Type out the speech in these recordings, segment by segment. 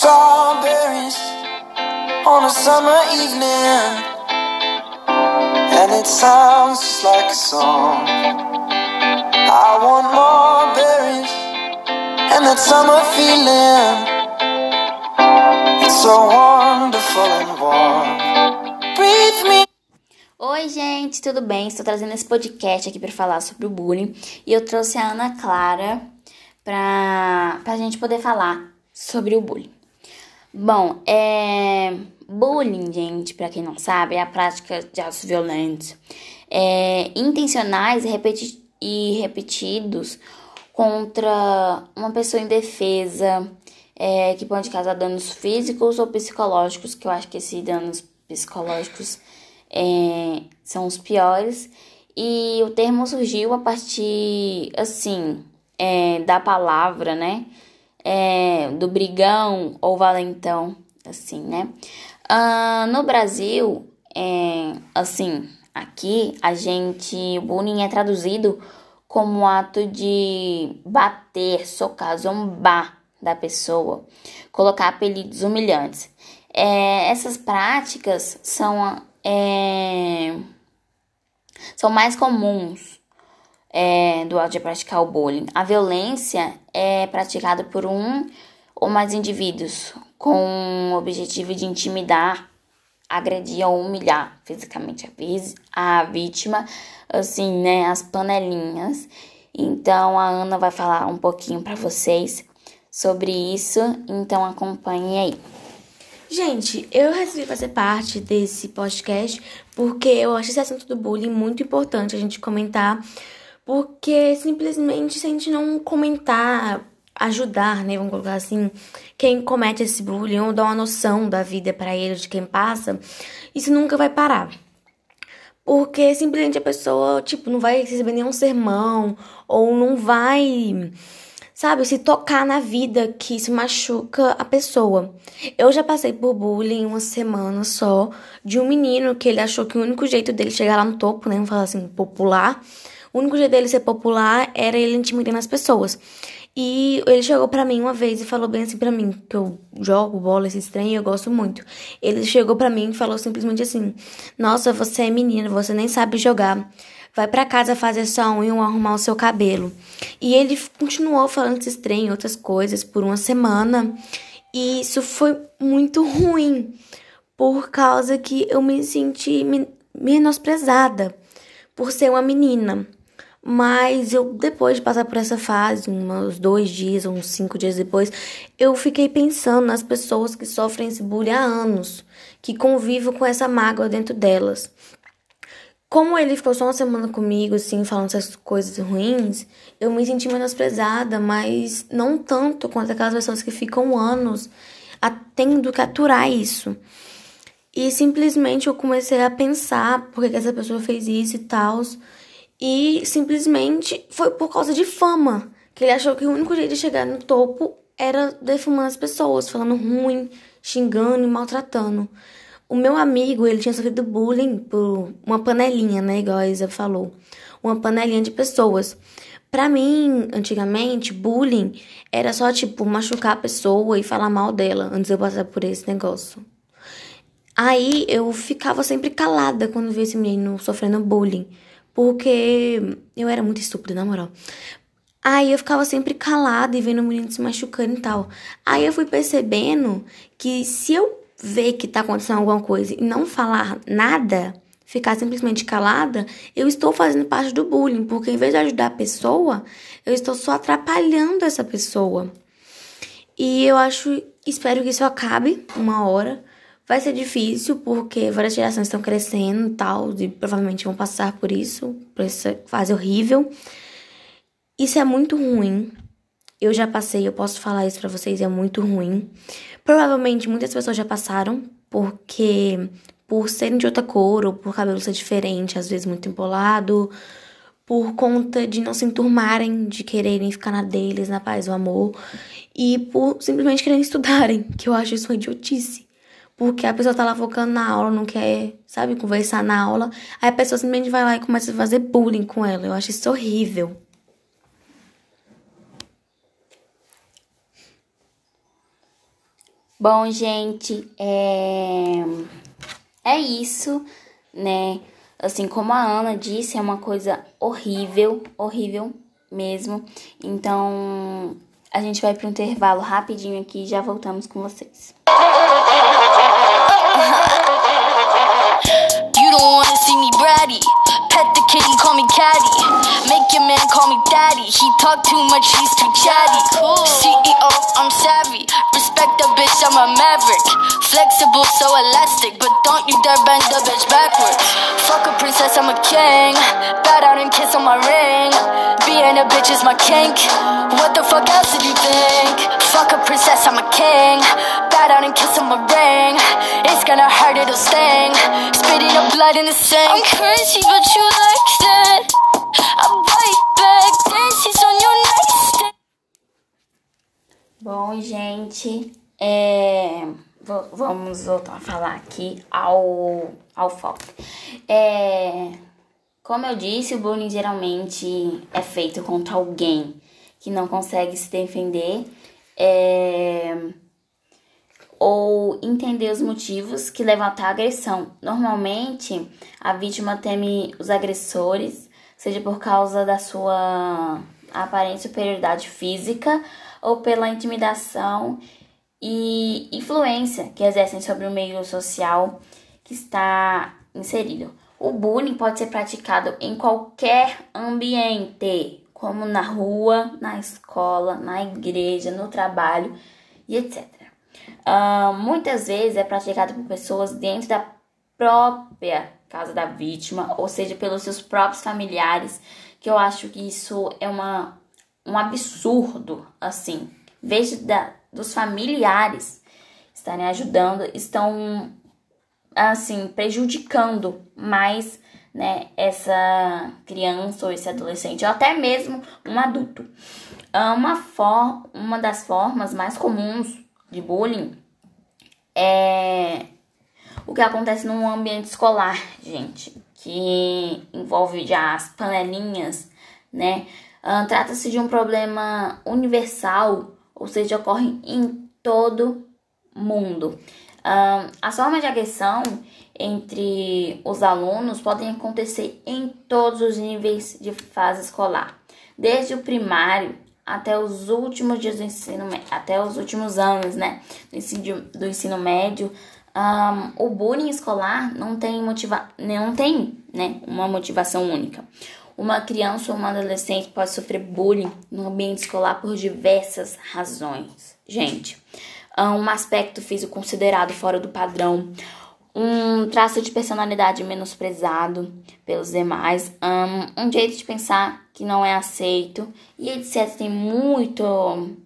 strawberries on a summer evening, and it sounds just like a song. I want more berries and that summer feeling. It's so wonderful and warm. Breathe me. Oi, gente, tudo bem? Estou trazendo esse podcast aqui para falar sobre o bullying e eu trouxe a Ana Clara para a gente poder falar sobre o bullying. Bom, é. Bullying, gente, para quem não sabe, é a prática de atos violentos é, intencionais e, repeti e repetidos contra uma pessoa indefesa, é, que pode causar danos físicos ou psicológicos, que eu acho que esses danos psicológicos é, são os piores. E o termo surgiu a partir, assim, é, da palavra, né? É, do brigão ou valentão, assim, né? Ah, no Brasil, é, assim, aqui a gente, o bullying é traduzido como ato de bater, socar, zombar da pessoa, colocar apelidos humilhantes. É, essas práticas são, é, são mais comuns é, do ato de praticar o bullying. A violência é praticada por um ou mais indivíduos com o objetivo de intimidar, agredir ou humilhar fisicamente a, vítima, assim, né, as panelinhas. Então a Ana vai falar um pouquinho para vocês sobre isso, então acompanhe aí. Gente, eu resolvi fazer parte desse podcast porque eu acho esse assunto do bullying muito importante a gente comentar porque simplesmente se a gente não comentar, ajudar, né, vamos colocar assim, quem comete esse bullying ou dar uma noção da vida para ele, de quem passa, isso nunca vai parar. Porque simplesmente a pessoa, tipo, não vai receber nenhum sermão ou não vai, sabe, se tocar na vida que isso machuca a pessoa. Eu já passei por bullying uma semana só de um menino que ele achou que o único jeito dele chegar lá no topo, né, vamos falar assim, popular, o único jeito dele ser popular era ele intimidando as pessoas. E ele chegou para mim uma vez e falou bem assim para mim, que eu jogo bola esse trem e eu gosto muito. Ele chegou para mim e falou simplesmente assim: "Nossa, você é menina, você nem sabe jogar. Vai para casa fazer sua unha ou arrumar o seu cabelo". E ele continuou falando esse trem e outras coisas por uma semana. E isso foi muito ruim, por causa que eu me senti menosprezada por ser uma menina. Mas eu, depois de passar por essa fase, uns dois dias, uns cinco dias depois, eu fiquei pensando nas pessoas que sofrem esse bullying há anos, que convivem com essa mágoa dentro delas. Como ele ficou só uma semana comigo, assim, falando essas coisas ruins, eu me senti menosprezada, mas não tanto quanto aquelas pessoas que ficam anos tendo que aturar isso. E simplesmente eu comecei a pensar por que essa pessoa fez isso e tal. E simplesmente foi por causa de fama. Que ele achou que o único jeito de chegar no topo era defumando as pessoas, falando ruim, xingando e maltratando. O meu amigo, ele tinha sofrido bullying por uma panelinha, né? Igual a Isa falou. Uma panelinha de pessoas. Pra mim, antigamente, bullying era só, tipo, machucar a pessoa e falar mal dela antes de eu passar por esse negócio. Aí eu ficava sempre calada quando via esse menino sofrendo bullying. Porque eu era muito estúpida, na moral. Aí eu ficava sempre calada e vendo o menino se machucando e tal. Aí eu fui percebendo que se eu ver que tá acontecendo alguma coisa e não falar nada, ficar simplesmente calada, eu estou fazendo parte do bullying, porque em vez de ajudar a pessoa, eu estou só atrapalhando essa pessoa. E eu acho, espero que isso acabe uma hora, Vai ser difícil porque várias gerações estão crescendo e tal, e provavelmente vão passar por isso, por essa fase horrível. Isso é muito ruim. Eu já passei, eu posso falar isso para vocês, é muito ruim. Provavelmente muitas pessoas já passaram, porque por serem de outra cor ou por cabelo ser diferente, às vezes muito empolado, por conta de não se enturmarem, de quererem ficar na deles, na paz, o amor, e por simplesmente quererem estudarem, que eu acho isso uma idiotice. Porque a pessoa tá lá focando na aula, não quer, sabe, conversar na aula. Aí a pessoa simplesmente vai lá e começa a fazer bullying com ela. Eu acho isso horrível. Bom, gente, é, é isso, né? Assim como a Ana disse, é uma coisa horrível, horrível mesmo. Então, a gente vai para um intervalo rapidinho aqui e já voltamos com vocês. Talk too much, he's too chatty. CEO, I'm savvy. Respect the bitch, I'm a maverick. Flexible, so elastic, but don't you dare bend the bitch backwards. Fuck a princess, I'm a king. Bow down and kiss on my ring. Being a bitch is my kink. What the fuck else did you think? Fuck a princess, I'm a king. Bow down and kiss on my ring. It's gonna hurt, it'll sting. Spitting up blood in the sink. I'm crazy, but you like that. Bom, gente, é, vamos voltar a falar aqui ao, ao foco. É, como eu disse, o bullying geralmente é feito contra alguém que não consegue se defender é, ou entender os motivos que levam até a agressão. Normalmente, a vítima teme os agressores, seja por causa da sua aparente superioridade física ou pela intimidação e influência que exercem sobre o meio social que está inserido. O bullying pode ser praticado em qualquer ambiente, como na rua, na escola, na igreja, no trabalho e etc. Ah, muitas vezes é praticado por pessoas dentro da própria casa da vítima, ou seja, pelos seus próprios familiares, que eu acho que isso é uma, um absurdo, assim. Vejo da, dos familiares estarem ajudando, estão, assim, prejudicando mais, né, essa criança ou esse adolescente, ou até mesmo um adulto. Ah, Uma, for, uma das formas mais comuns de bullying é o que acontece num ambiente escolar, gente, que envolve já as panelinhas, né? Ah, Trata-se de um problema universal, ou seja, ocorre em todo mundo. Ah, as formas de agressão entre os alunos podem acontecer em todos os níveis de fase escolar, desde o primário até os últimos dias do ensino até os últimos anos, né, do ensino, do ensino médio. Ahn, o bullying escolar não tem motiva não tem, né, uma motivação única. Uma criança ou uma adolescente pode sofrer bullying no ambiente escolar por diversas razões. Gente, um aspecto físico considerado fora do padrão, um traço de personalidade menosprezado pelos demais, um, um jeito de pensar que não é aceito e etc. Tem muito,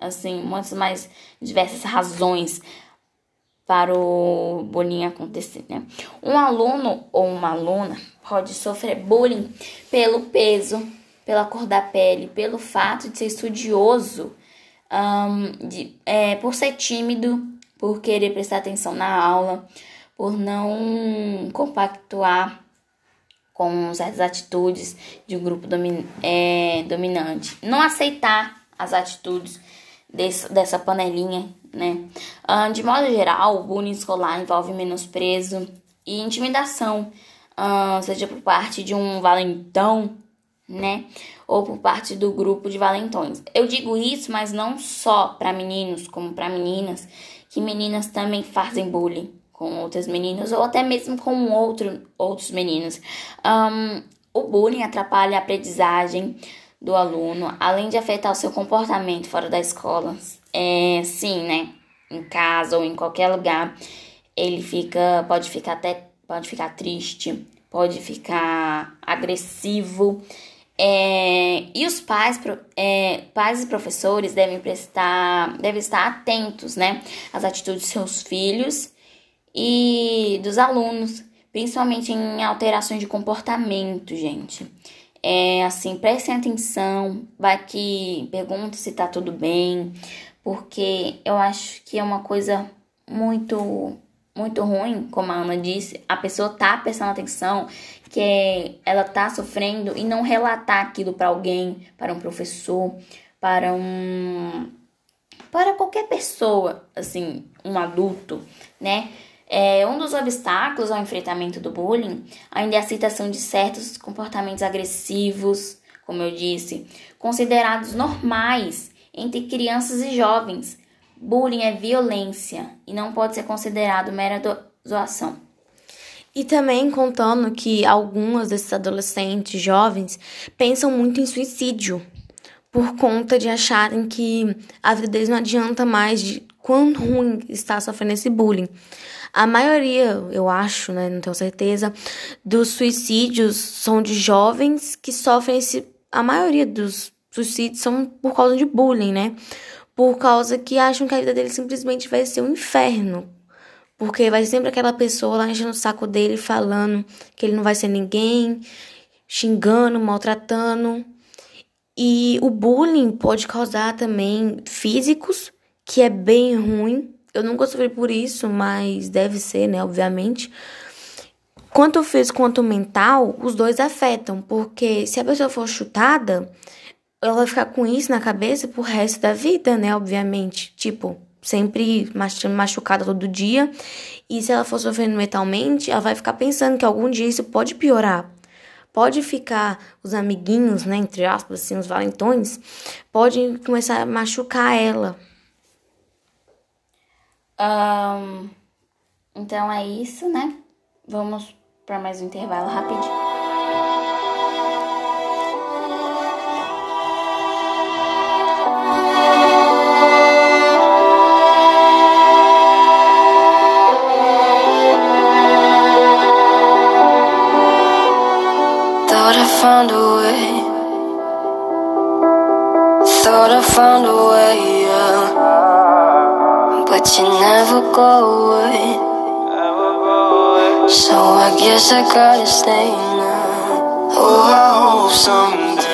assim, muitas mais diversas razões para o bullying acontecer, né? Um aluno ou uma aluna pode sofrer bullying pelo peso, pela cor da pele, pelo fato de ser estudioso, ahn, de, é, por ser tímido, por querer prestar atenção na aula, por não compactuar com certas atitudes de um grupo é, dominante, não aceitar as atitudes desse, dessa panelinha, né? Ah, de modo geral, o bullying escolar envolve menosprezo e intimidação, ah, seja por parte de um valentão, né? Ou por parte do grupo de valentões. Eu digo isso, mas não só para meninos, como para meninas, que meninas também fazem bullying com outras meninas ou até mesmo com outro, outros meninos. Ahn, o bullying atrapalha a aprendizagem do aluno, além de afetar o seu comportamento fora da escola. É, sim, né? Em casa ou em qualquer lugar, ele fica, pode ficar até, pode ficar triste, pode ficar agressivo. É, e os pais, é, pais e professores devem prestar, devem estar atentos, né, às atitudes de seus filhos e dos alunos, principalmente em alterações de comportamento, gente. É assim, prestem atenção, vai que pergunta se tá tudo bem, porque eu acho que é uma coisa muito muito ruim, como a Ana disse, a pessoa tá prestando atenção que ela tá sofrendo e não relatar aquilo para alguém, para um professor, para um para qualquer pessoa, assim, um adulto, né? É, um dos obstáculos ao enfrentamento do bullying ainda é a aceitação de certos comportamentos agressivos, como eu disse, considerados normais entre crianças e jovens. Bullying é violência e não pode ser considerado mera zoação. E também contando que algumas desses adolescentes jovens pensam muito em suicídio por conta de acharem que a vida deles não adianta mais de quão ruim está sofrendo esse bullying. A maioria, eu acho, né, não tenho certeza, dos suicídios são de jovens que sofrem esse. A maioria dos suicídios são por causa de bullying, né? Por causa que acham que a vida dele simplesmente vai ser um inferno. Porque vai sempre aquela pessoa lá enchendo o saco dele, falando que ele não vai ser ninguém, xingando, maltratando. E o bullying pode causar também físicos, que é bem ruim, eu nunca sofri por isso, mas deve ser, né? Obviamente. Quanto físico quanto mental, os dois afetam, porque se a pessoa for chutada, ela vai ficar com isso na cabeça pro resto da vida, né? Obviamente. Tipo, sempre machucada todo dia. E se ela for sofrendo mentalmente, ela vai ficar pensando que algum dia isso pode piorar. Pode ficar os amiguinhos, né, entre aspas, assim, os valentões, podem começar a machucar ela. Um, então é isso, né? Vamos para mais um intervalo rapidinho. Never go away. So I guess I gotta stay now. Oh, I hope someday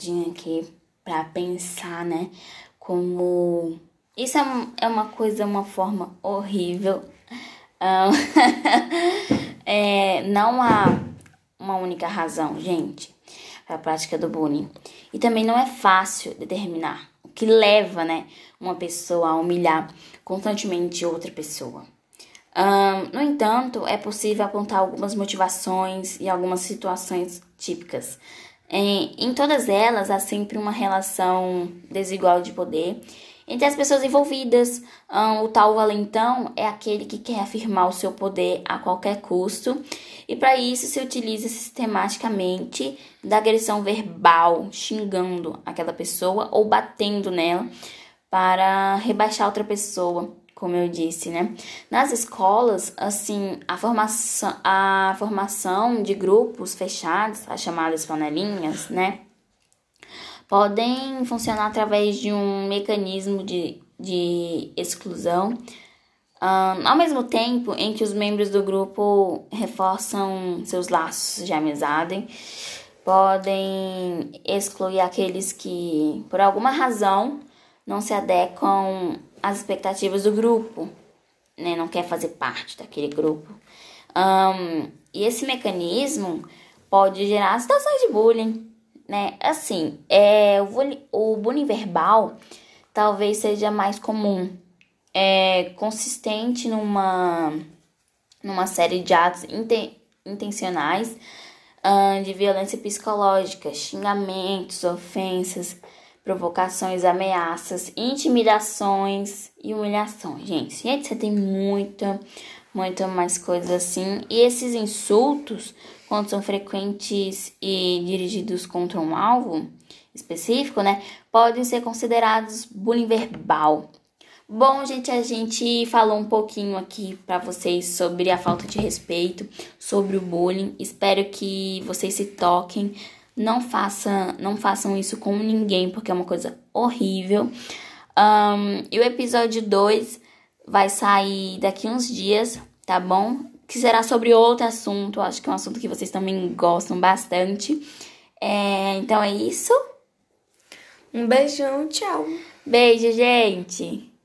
paradinha aqui pra pensar, né? Como isso é, um- é uma coisa, uma forma horrível. Ahn, é, não há uma única razão, gente, para a prática do bullying. E também não é fácil determinar o que leva, né, uma pessoa a humilhar constantemente outra pessoa. Ahn, no entanto, é possível apontar algumas motivações e algumas situações típicas. Em, em todas elas, há sempre uma relação desigual de poder entre as pessoas envolvidas. Ahn, o tal valentão é aquele que quer afirmar o seu poder a qualquer custo, e para isso se utiliza sistematicamente da agressão verbal, xingando aquela pessoa ou batendo nela para rebaixar outra pessoa, como eu disse, né? Nas escolas, assim, a formação, a formação de grupos fechados, as chamadas panelinhas, né? Podem funcionar através de um mecanismo de, de exclusão, Ahn, ao mesmo tempo em que os membros do grupo reforçam seus laços de amizade, podem excluir aqueles que, por alguma razão, não se adequam às expectativas do grupo, né? Não quer fazer parte daquele grupo. Ahn, e esse mecanismo pode gerar situações de bullying, né? Assim, é, o, bullying, o bullying verbal talvez seja mais comum, é consistente numa, numa série de atos inten- intencionais ahn, de violência psicológica, xingamentos, ofensas, provocações, ameaças, intimidações e humilhações. Gente, gente, você tem muita, muita mais coisas assim. E esses insultos, quando são frequentes e dirigidos contra um alvo específico, né, podem ser considerados bullying verbal. Bom, gente, a gente falou um pouquinho aqui para vocês sobre a falta de respeito, sobre o bullying. Espero que vocês se toquem. Não façam, não façam isso com ninguém, porque é uma coisa horrível. Um, e o episódio 2 vai sair daqui uns dias, tá bom? Que será sobre outro assunto. Acho que é um assunto que vocês também gostam bastante. É, então é isso. Um beijão, tchau. Beijo, gente!